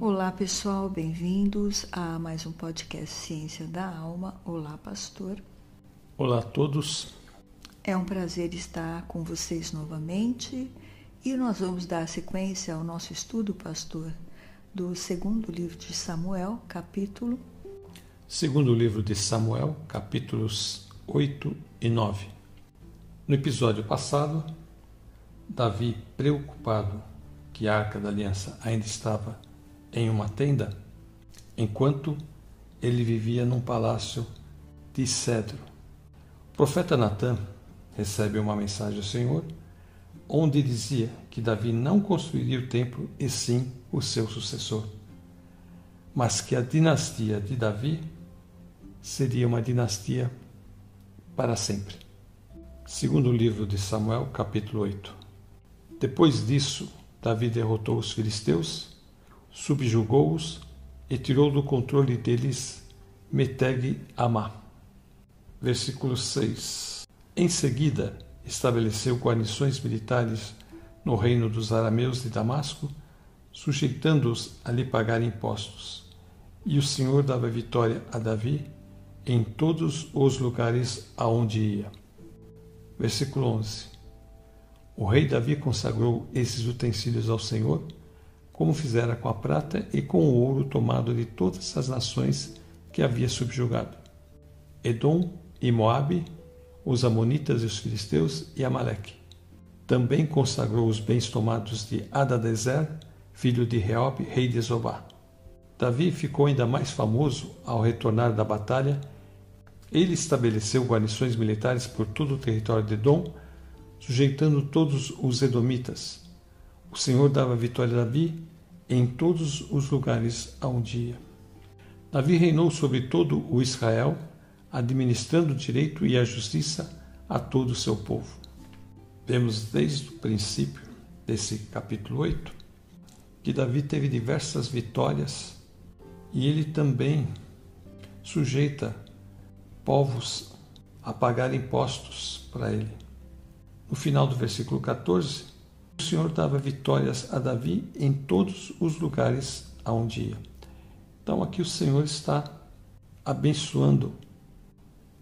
Olá pessoal, bem-vindos a mais um podcast Ciência da Alma. Olá, pastor. Olá a todos. É um prazer estar com vocês novamente e nós vamos dar sequência ao nosso estudo, pastor, do segundo livro de Samuel, capítulo. Segundo livro de Samuel, capítulos 8 e 9. No episódio passado, Davi, preocupado que a arca da aliança ainda estava em uma tenda, enquanto ele vivia num palácio de cedro. O profeta Natã recebe uma mensagem do Senhor, onde dizia que Davi não construiria o templo e sim o seu sucessor, mas que a dinastia de Davi seria uma dinastia para sempre. Segundo o livro de Samuel, capítulo 8. Depois disso, Davi derrotou os filisteus subjugou-os e tirou do controle deles Meteg Amá. Versículo 6. Em seguida, estabeleceu guarnições militares no reino dos arameus de Damasco, sujeitando-os a lhe pagar impostos. E o Senhor dava vitória a Davi em todos os lugares aonde ia. Versículo 11. O rei Davi consagrou esses utensílios ao Senhor como fizera com a prata e com o ouro tomado de todas as nações que havia subjugado: Edom e Moabe, os Amonitas e os Filisteus e Amaleque. Também consagrou os bens tomados de Adadezer, filho de Reob, rei de Zobá. Davi ficou ainda mais famoso ao retornar da batalha. Ele estabeleceu guarnições militares por todo o território de Edom, sujeitando todos os edomitas. O Senhor dava vitória a Davi em todos os lugares aonde ia. Davi reinou sobre todo o Israel, administrando o direito e a justiça a todo o seu povo. Vemos desde o princípio desse capítulo 8 que Davi teve diversas vitórias e ele também sujeita povos a pagar impostos para ele. No final do versículo 14, o Senhor dava vitórias a Davi em todos os lugares aonde ia. Então aqui o Senhor está abençoando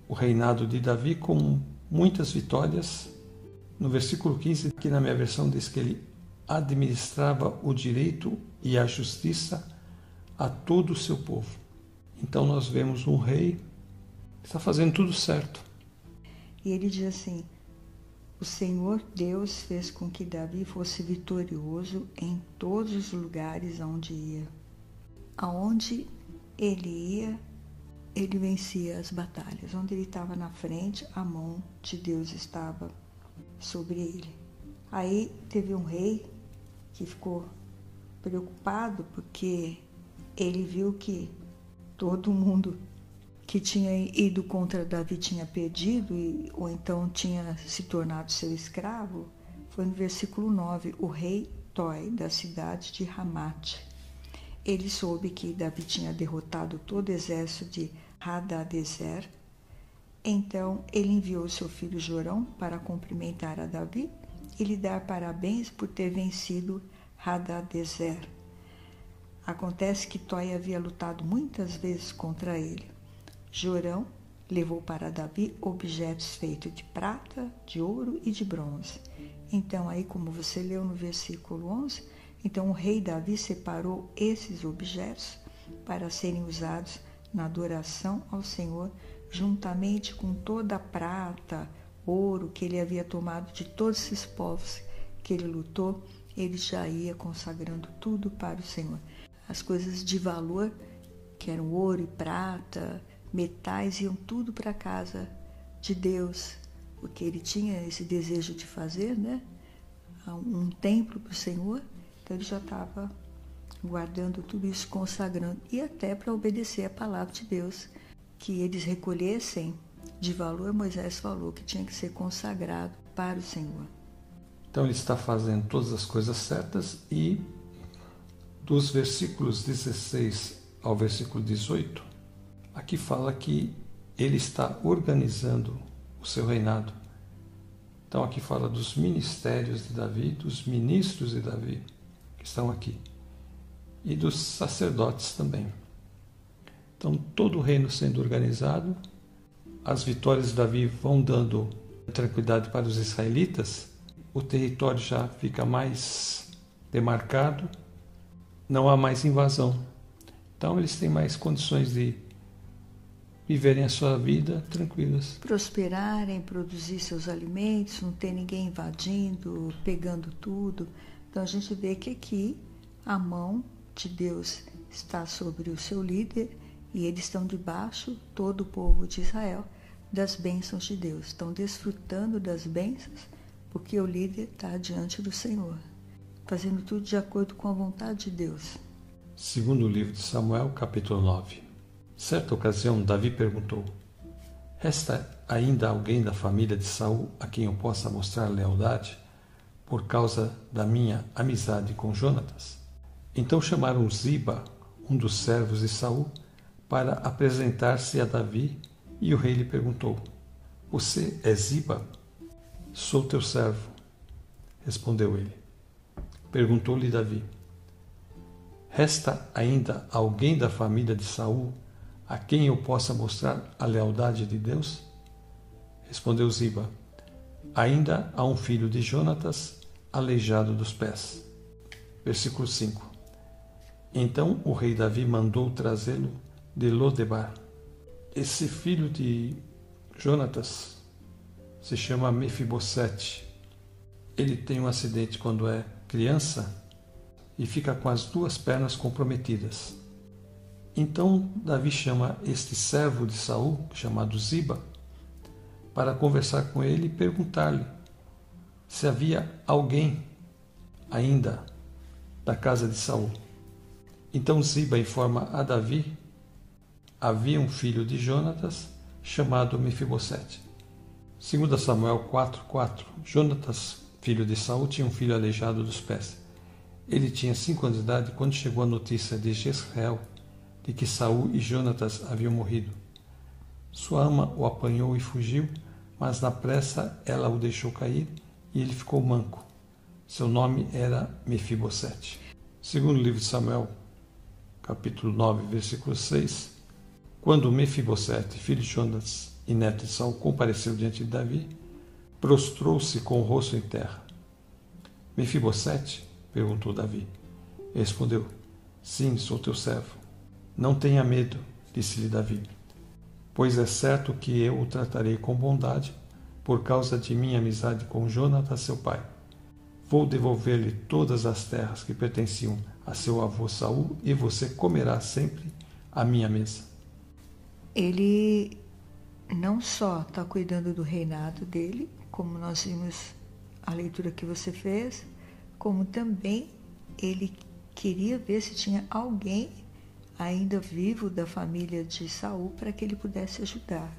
o reinado de Davi com muitas vitórias. No versículo 15, que na minha versão diz que ele administrava o direito e a justiça a todo o seu povo. Então nós vemos um rei que está fazendo tudo certo. E ele diz assim: o Senhor Deus fez com que Davi fosse vitorioso em todos os lugares aonde ia. Aonde ele ia, ele vencia as batalhas. Onde ele estava na frente, a mão de Deus estava sobre ele. Aí teve um rei que ficou preocupado porque ele viu que todo mundo que tinha ido contra Davi tinha perdido, e, ou então tinha se tornado seu escravo, foi no versículo 9, o rei Toi, da cidade de Ramate. Ele soube que Davi tinha derrotado todo o exército de Hadadezer. Então ele enviou seu filho Jorão para cumprimentar a Davi e lhe dar parabéns por ter vencido Hadadezer. Acontece que Toi havia lutado muitas vezes contra ele. Jorão levou para Davi objetos feitos de prata, de ouro e de bronze. Então, aí, como você leu no versículo 11, então o rei Davi separou esses objetos para serem usados na adoração ao Senhor, juntamente com toda a prata, ouro que ele havia tomado de todos esses povos que ele lutou, ele já ia consagrando tudo para o Senhor. As coisas de valor, que eram ouro e prata, metais iam tudo para casa de Deus, porque ele tinha esse desejo de fazer, né? Um templo para o Senhor, então ele já estava guardando tudo isso, consagrando, e até para obedecer a palavra de Deus, que eles recolhessem de valor, Moisés falou que tinha que ser consagrado para o Senhor. Então ele está fazendo todas as coisas certas e dos versículos 16 ao versículo 18, Aqui fala que ele está organizando o seu reinado. Então aqui fala dos ministérios de Davi, dos ministros de Davi que estão aqui. e dos sacerdotes também. Então, todo o reino sendo organizado, as vitórias de Davi vão dando tranquilidade para os israelitas, o território já fica mais demarcado, não há mais invasão. Então, eles têm mais condições de viverem a sua vida tranquilas. Prosperarem, produzir seus alimentos, não ter ninguém invadindo, pegando tudo. Então, a gente vê que aqui a mão de Deus está sobre o seu líder e eles estão debaixo, todo o povo de Israel, das bênçãos de Deus. Estão desfrutando das bênçãos porque o líder está diante do Senhor, fazendo tudo de acordo com a vontade de Deus. Segundo o livro de Samuel, capítulo 9. Certa ocasião, Davi perguntou: Resta ainda alguém da família de Saul a quem eu possa mostrar lealdade por causa da minha amizade com Jonatas? Então chamaram Ziba, um dos servos de Saul, para apresentar-se a Davi, e o rei lhe perguntou: Você é Ziba? Sou teu servo, respondeu ele. Perguntou-lhe Davi: Resta ainda alguém da família de Saul a quem eu possa mostrar a lealdade de Deus? Respondeu Ziba: Ainda há um filho de Jonatas, aleijado dos pés. Versículo 5. Então o rei Davi mandou trazê-lo de Lodebar. Esse filho de Jonatas se chama Mefibosete. Ele tem um acidente quando é criança e fica com as duas pernas comprometidas. Então Davi chama este servo de Saul, chamado Ziba, para conversar com ele e perguntar-lhe se havia alguém ainda da casa de Saul. Então Ziba informa a Davi: havia um filho de Jonatas chamado Mefibosete. Segundo Samuel 4:4, Jonatas, filho de Saul, tinha um filho aleijado dos pés. Ele tinha cinco anos de idade quando chegou a notícia de Jezreel de que Saul e Jonatas haviam morrido. Sua ama o apanhou e fugiu, mas na pressa ela o deixou cair e ele ficou manco. Seu nome era Mefibosete. Segundo o livro de Samuel capítulo 9, versículo 6, quando Mefibosete, filho de Jonas e neto de Saul, compareceu diante de Davi, prostrou-se com o rosto em terra. Mefibosete? perguntou Davi. Respondeu: Sim, sou teu servo. Não tenha medo, disse-lhe Davi, pois é certo que eu o tratarei com bondade por causa de minha amizade com Jonatas, seu pai. Vou devolver-lhe todas as terras que pertenciam a seu avô Saul e você comerá sempre a minha mesa. Ele não só está cuidando do reinado dele, como nós vimos a leitura que você fez, como também ele queria ver se tinha alguém ainda vivo da família de Saul para que ele pudesse ajudar.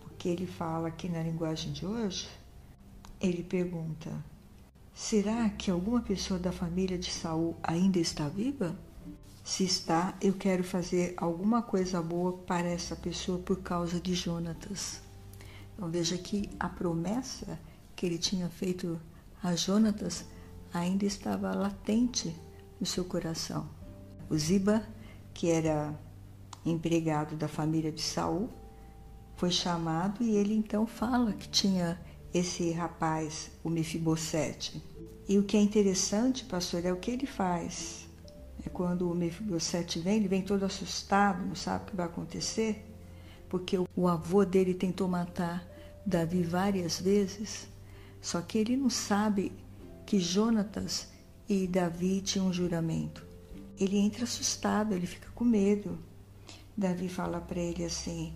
Porque ele fala aqui na linguagem de hoje, ele pergunta: Será que alguma pessoa da família de Saul ainda está viva? Se está, eu quero fazer alguma coisa boa para essa pessoa por causa de Jonatas. Então veja que a promessa que ele tinha feito a Jonatas ainda estava latente no seu coração. O Ziba, que era empregado da família de Saul, foi chamado e ele então fala que tinha esse rapaz, o Mefibosete. E o que é interessante, pastor, é o que ele faz. É quando o Mefibosete vem, ele vem todo assustado, não sabe o que vai acontecer, porque o avô dele tentou matar Davi várias vezes, só que ele não sabe que Jonatas e Davi tinham um juramento. Ele entra assustado, ele fica com medo. Davi fala para ele assim: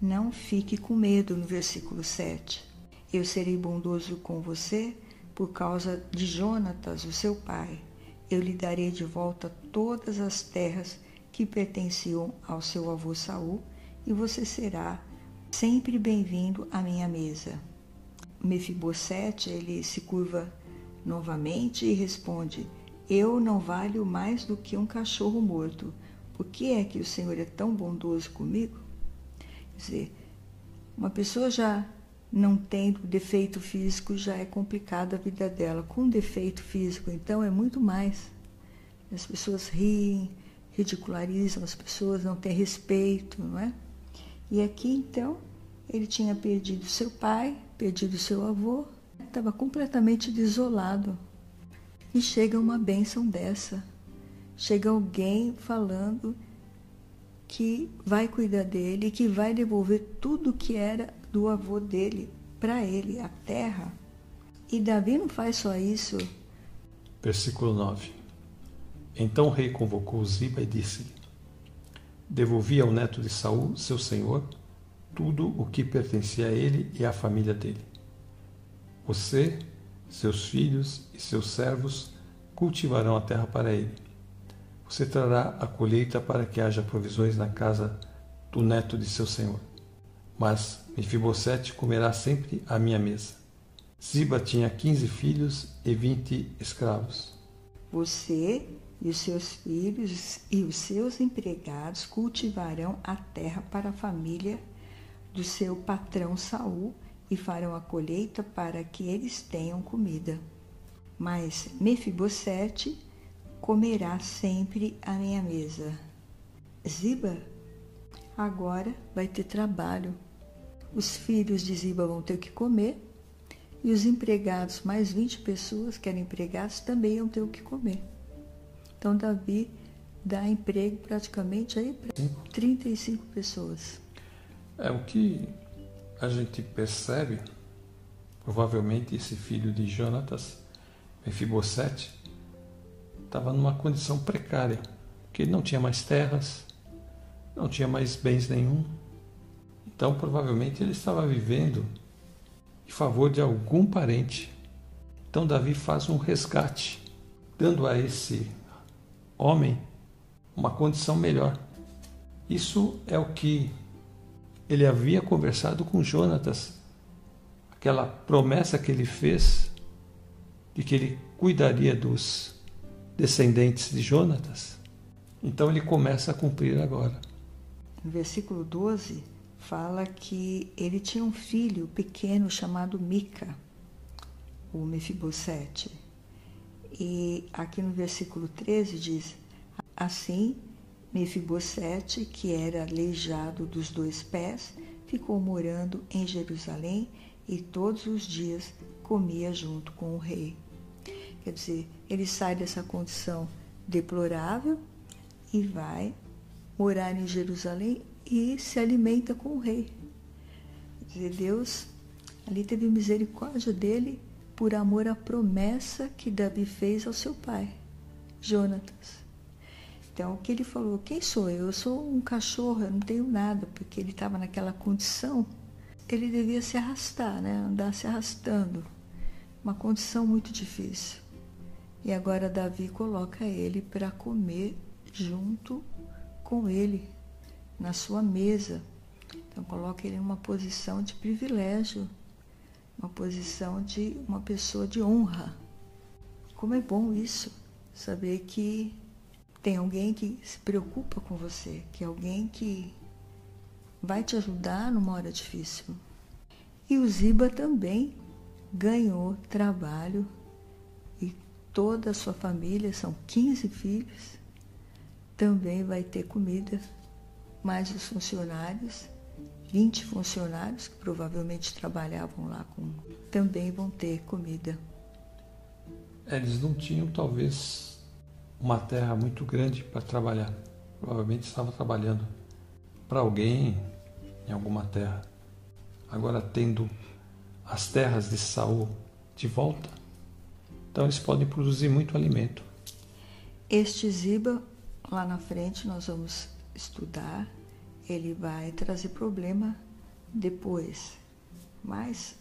Não fique com medo, no versículo 7 eu serei bondoso com você por causa de Jonatas, o seu pai. Eu lhe darei de volta todas as terras que pertenciam ao seu avô Saul, e você será sempre bem-vindo à minha mesa. Mefibosete, ele se curva novamente e responde: Eu não valho mais do que um cachorro morto. Por que é que o Senhor é tão bondoso comigo? Quer dizer, uma pessoa já não tendo defeito físico, já é complicada a vida dela. Com defeito físico, então, é muito mais. As pessoas riem, ridicularizam as pessoas, não têm respeito, não é? E aqui então ele tinha perdido seu pai, perdido seu avô, estava completamente desolado. E chega uma bênção dessa. Chega alguém falando que vai cuidar dele, que vai devolver tudo que era do avô dele para ele, a terra. E Davi não faz só isso. Versículo 9. Então o rei convocou Ziba e disse-lhe: Devolvi ao neto de Saul, seu senhor, tudo o que pertencia a ele e à família dele. Você, seus filhos e seus servos cultivarão a terra para ele. Você trará a colheita para que haja provisões na casa do neto de seu senhor. Mas Mefibosete comerá sempre à minha mesa. Ziba tinha quinze filhos e vinte escravos. Você e os seus filhos e os seus empregados cultivarão a terra para a família do seu patrão Saul e farão a colheita para que eles tenham comida. Mas Mefibosete comerá sempre à minha mesa. Ziba agora vai ter trabalho. Os filhos de Ziba vão ter que comer e os empregados, mais 20 pessoas que eram empregados, também iam ter o que comer. Então Davi dá emprego praticamente aí para 35 pessoas. É o que a gente percebe, provavelmente esse filho de Jonatas, Mefibosete, estava numa condição precária, porque ele não tinha mais terras, não tinha mais bens nenhum. Então, provavelmente ele estava vivendo em favor de algum parente. Então Davi faz um resgate, dando a esse homem uma condição melhor. Isso é o que ele havia conversado com Jonatas, aquela promessa que ele fez de que ele cuidaria dos descendentes de Jonatas. Então ele começa a cumprir agora. No versículo 12 fala que ele tinha um filho pequeno chamado Mica, o Mefibosete. E aqui no versículo 13 diz: Assim Mefibosete, que era aleijado dos dois pés, ficou morando em Jerusalém e todos os dias comia junto com o rei. Quer dizer, ele sai dessa condição deplorável e vai morar em Jerusalém e se alimenta com o rei. Quer dizer, Deus ali teve misericórdia dele por amor à promessa que Davi fez ao seu pai, Jonatas. Então, o que ele falou? Quem sou eu? Eu sou um cachorro, eu não tenho nada, porque ele estava naquela condição. Ele devia se arrastar, né? andar se arrastando. Uma condição muito difícil. E agora Davi coloca ele para comer junto com ele, na sua mesa. Então, coloca ele em uma posição de privilégio, uma posição de uma pessoa de honra. Como é bom isso, saber que tem alguém que se preocupa com você, que é alguém que vai te ajudar numa hora difícil. E o Ziba também ganhou trabalho e toda a sua família, são 15 filhos, também vai ter comida, mais os funcionários, 20 funcionários que provavelmente trabalhavam lá com, também vão ter comida. Eles não tinham talvez uma terra muito grande para trabalhar. Provavelmente estava trabalhando para alguém em alguma terra. Agora tendo as terras de Saul de volta, então eles podem produzir muito alimento. Este Ziba, lá na frente nós vamos estudar, ele vai trazer problema depois, mas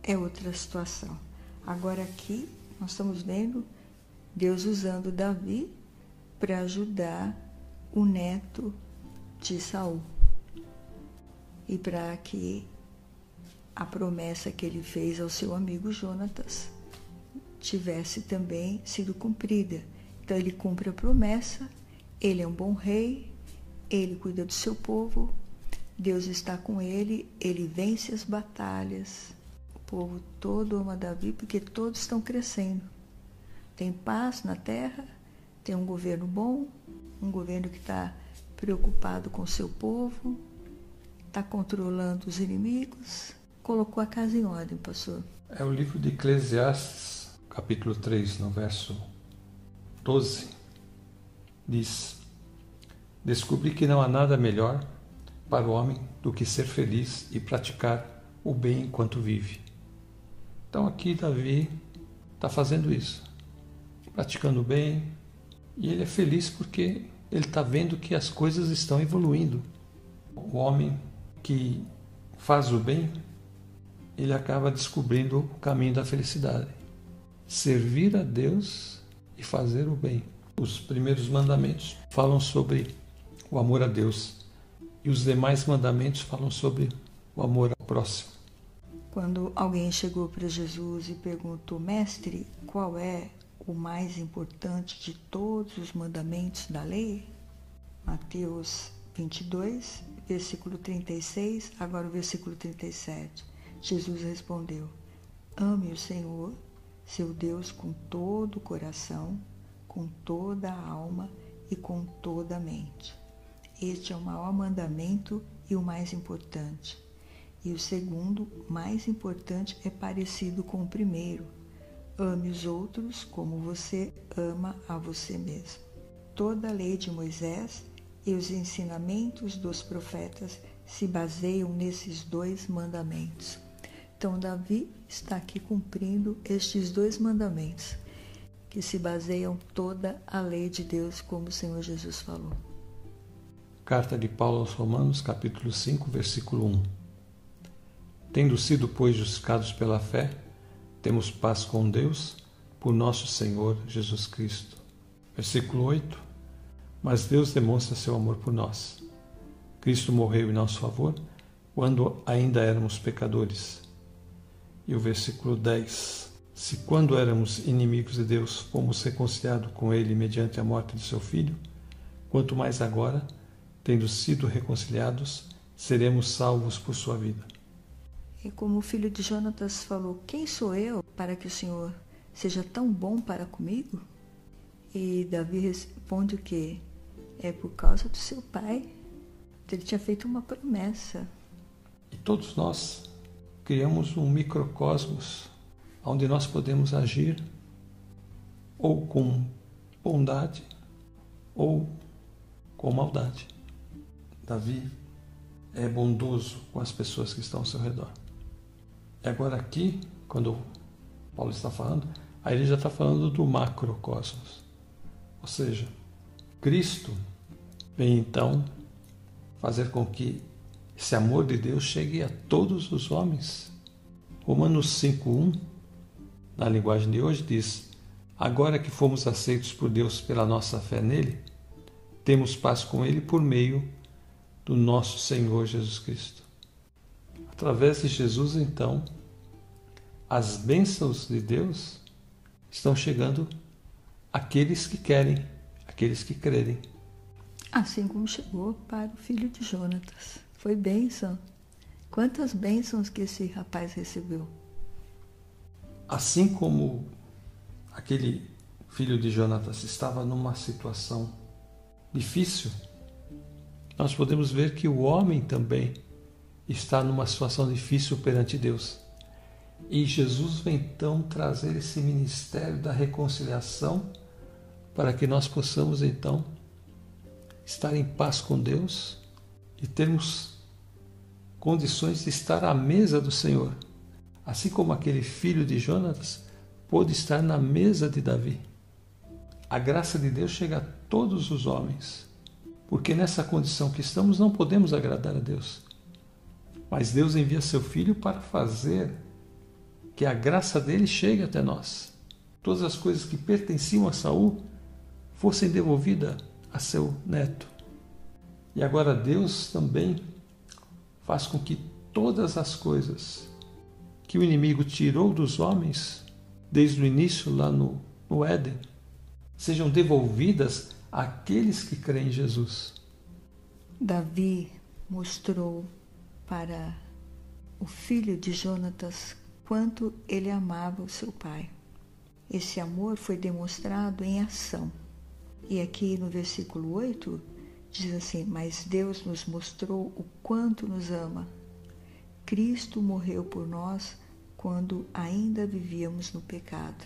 é outra situação. Agora aqui nós estamos vendo Deus usando Davi para ajudar o neto de Saul e para que a promessa que ele fez ao seu amigo Jonatas tivesse também sido cumprida. Então ele cumpre a promessa, ele é um bom rei, ele cuida do seu povo, Deus está com ele, ele vence as batalhas. O povo todo ama Davi porque todos estão crescendo. Tem paz na terra, tem um governo bom, um governo que está preocupado com o seu povo, está controlando os inimigos, colocou a casa em ordem, pastor. É o livro de Eclesiastes, capítulo 3, no verso 12, diz: Descobri que não há nada melhor para o homem do que ser feliz e praticar o bem enquanto vive. Então aqui Davi está fazendo isso, praticando bem, e ele é feliz porque ele está vendo que as coisas estão evoluindo. O homem que faz o bem, ele acaba descobrindo o caminho da felicidade. Servir a Deus e fazer o bem. Os primeiros mandamentos falam sobre o amor a Deus e os demais mandamentos falam sobre o amor ao próximo. Quando alguém chegou para Jesus e perguntou, Mestre, qual é o mais importante de todos os mandamentos da lei? Mateus 22, versículo 36, agora o versículo 37. Jesus respondeu: Ame o Senhor, seu Deus, com todo o coração, com toda a alma e com toda a mente. Este é o maior mandamento e o mais importante. E o segundo, mais importante, é parecido com o primeiro Ame os outros como você ama a você mesmo. Toda a lei de Moisés e os ensinamentos dos profetas se baseiam nesses dois mandamentos. Então, Davi está aqui cumprindo estes dois mandamentos, que se baseiam toda a lei de Deus, como o Senhor Jesus falou. Carta de Paulo aos Romanos, capítulo 5, versículo 1. Tendo sido, pois, justificados pela fé, temos paz com Deus por nosso Senhor Jesus Cristo. Versículo 8. Mas Deus demonstra seu amor por nós. Cristo morreu em nosso favor quando ainda éramos pecadores. E o versículo 10. Se quando éramos inimigos de Deus fomos reconciliados com Ele mediante a morte de seu Filho, quanto mais agora, tendo sido reconciliados, seremos salvos por sua vida. E como o filho de Jonatas falou: Quem sou eu para que o Senhor seja tão bom para comigo? E Davi responde o que? É por causa do seu pai. Ele tinha feito uma promessa. E todos nós criamos um microcosmos onde nós podemos agir ou com bondade ou com maldade. Davi é bondoso com as pessoas que estão ao seu redor. E agora aqui, quando Paulo está falando, aí ele já está falando do macrocosmos. Ou seja, Cristo vem então fazer com que esse amor de Deus chegue a todos os homens. Romanos 5:1, na linguagem de hoje, diz: Agora que fomos aceitos por Deus pela nossa fé nele, temos paz com ele por meio do nosso Senhor Jesus Cristo. Através de Jesus, então, as bênçãos de Deus estão chegando àqueles que querem, àqueles que crerem. Assim como chegou para o filho de Jonatas. Foi bênção. Quantas bênçãos que esse rapaz recebeu. Assim como aquele filho de Jonatas estava numa situação difícil, nós podemos ver que o homem também está numa situação difícil perante Deus. E Jesus vem então trazer esse ministério da reconciliação para que nós possamos então estar em paz com Deus e termos condições de estar à mesa do Senhor, assim como aquele filho de Jonas pôde estar na mesa de Davi. A graça de Deus chega a todos os homens, porque nessa condição que estamos não podemos agradar a Deus. Mas Deus envia seu filho para fazer que a graça dele chegue até nós. Todas as coisas que pertenciam a Saul fossem devolvidas a seu neto. E agora Deus também faz com que todas as coisas que o inimigo tirou dos homens, desde o início lá no, no Éden, sejam devolvidas àqueles que creem em Jesus. Davi mostrou para o filho de Jonatas quanto ele amava o seu pai. Esse amor foi demonstrado em ação. E aqui no versículo 8 diz assim: Mas Deus nos mostrou o quanto nos ama. Cristo morreu por nós quando ainda vivíamos no pecado.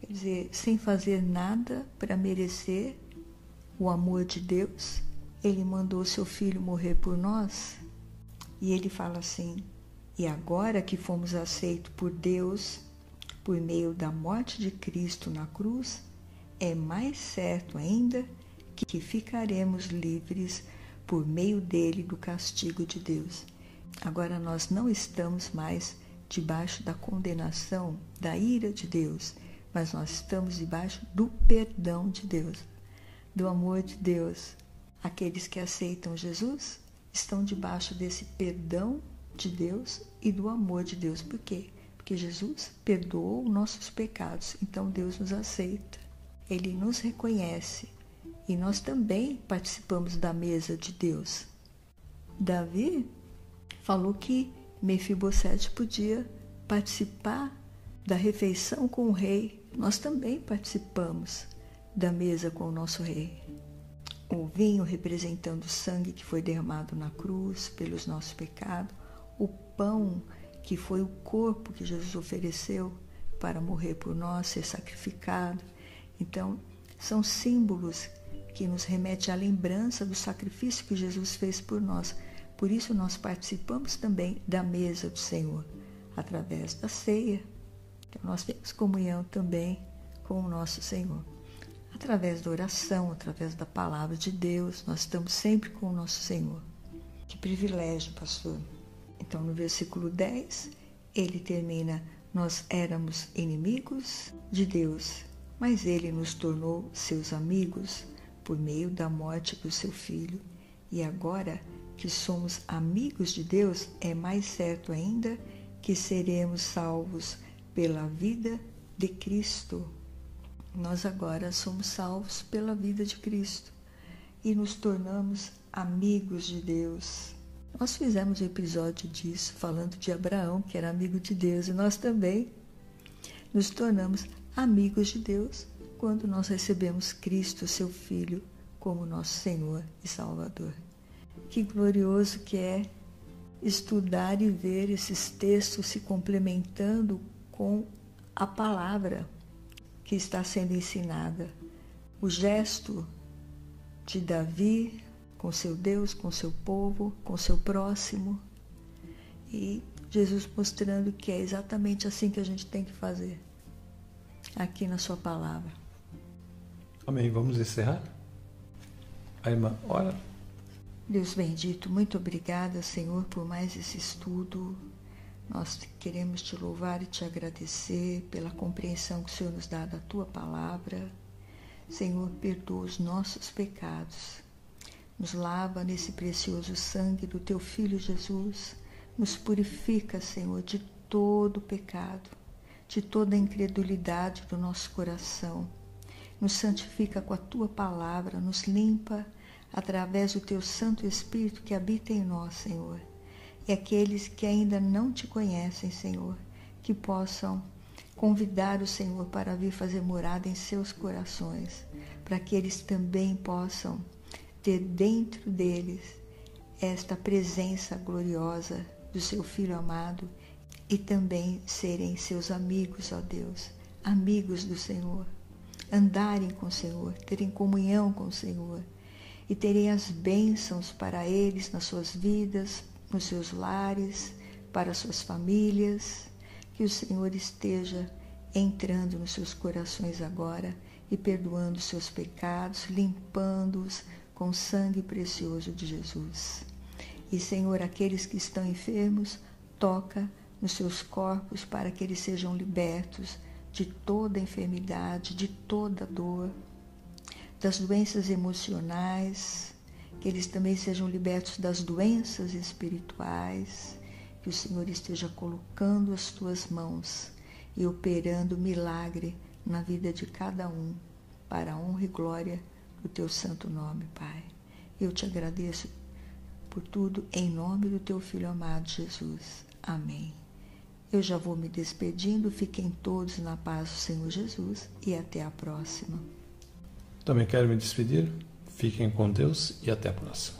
Quer dizer, sem fazer nada para merecer o amor de Deus, ele mandou seu filho morrer por nós. E ele fala assim: E agora que fomos aceitos por Deus por meio da morte de Cristo na cruz, é mais certo ainda que ficaremos livres por meio dele do castigo de Deus. Agora nós não estamos mais debaixo da condenação, da ira de Deus, mas nós estamos debaixo do perdão de Deus, do amor de Deus. Aqueles que aceitam Jesus estão debaixo desse perdão de Deus e do amor de Deus. Por quê? Porque Jesus perdoou nossos pecados, então Deus nos aceita. Ele nos reconhece e nós também participamos da mesa de Deus. Davi falou que Mefibosete podia participar da refeição com o rei. Nós também participamos da mesa com o nosso rei. O vinho representando o sangue que foi derramado na cruz pelos nossos pecados, pão que foi o corpo que Jesus ofereceu para morrer por nós, ser sacrificado. Então, são símbolos que nos remete à lembrança do sacrifício que Jesus fez por nós. Por isso nós participamos também da mesa do Senhor, através da ceia. Então nós temos comunhão também com o nosso Senhor. Através da oração, através da palavra de Deus, nós estamos sempre com o nosso Senhor. Que privilégio, pastor. Então no versículo 10, ele termina: Nós éramos inimigos de Deus, mas ele nos tornou seus amigos por meio da morte do seu filho. E agora que somos amigos de Deus, é mais certo ainda que seremos salvos pela vida de Cristo. Nós agora somos salvos pela vida de Cristo e nos tornamos amigos de Deus. Nós fizemos um episódio disso, falando de Abraão, que era amigo de Deus, e nós também nos tornamos amigos de Deus quando nós recebemos Cristo, seu Filho, como nosso Senhor e Salvador. Que glorioso que é estudar e ver esses textos se complementando com a palavra que está sendo ensinada. O gesto de Davi com seu Deus, com seu povo, com seu próximo. E Jesus mostrando que é exatamente assim que a gente tem que fazer, aqui na Sua palavra. Amém. Vamos encerrar? A irmã, ora. Deus bendito, muito obrigada, Senhor, por mais esse estudo. Nós queremos te louvar e te agradecer pela compreensão que o Senhor nos dá da tua palavra. Senhor, perdoa os nossos pecados. Nos lava nesse precioso sangue do teu filho Jesus. Nos purifica, Senhor, de todo pecado, de toda incredulidade do nosso coração nos santifica com a tua palavra, nos limpa através do teu Santo Espírito que habita em nós, Senhor. E aqueles que ainda não te conhecem, Senhor, que possam convidar o Senhor para vir fazer morada em seus corações, para que eles também possam ter dentro deles esta presença gloriosa do seu Filho amado e também serem seus amigos, ó Deus, amigos do Senhor andarem com o Senhor, terem comunhão com o Senhor e terem as bênçãos para eles nas suas vidas, nos seus lares, para suas famílias. Que o Senhor esteja entrando nos seus corações agora e perdoando seus pecados, limpando-os com o sangue precioso de Jesus. E, Senhor, aqueles que estão enfermos, toca nos seus corpos para que eles sejam libertos de toda enfermidade, de toda dor, das doenças emocionais, que eles também sejam libertos das doenças espirituais, que o Senhor esteja colocando as tuas mãos e operando milagre na vida de cada um, para a honra e glória do teu santo nome, Pai. Eu te agradeço por tudo em nome do teu filho amado Jesus. Amém. Eu já vou me despedindo. Fiquem todos na paz do Senhor Jesus e até a próxima. Também quero me despedir. Fiquem com Deus e até a próxima.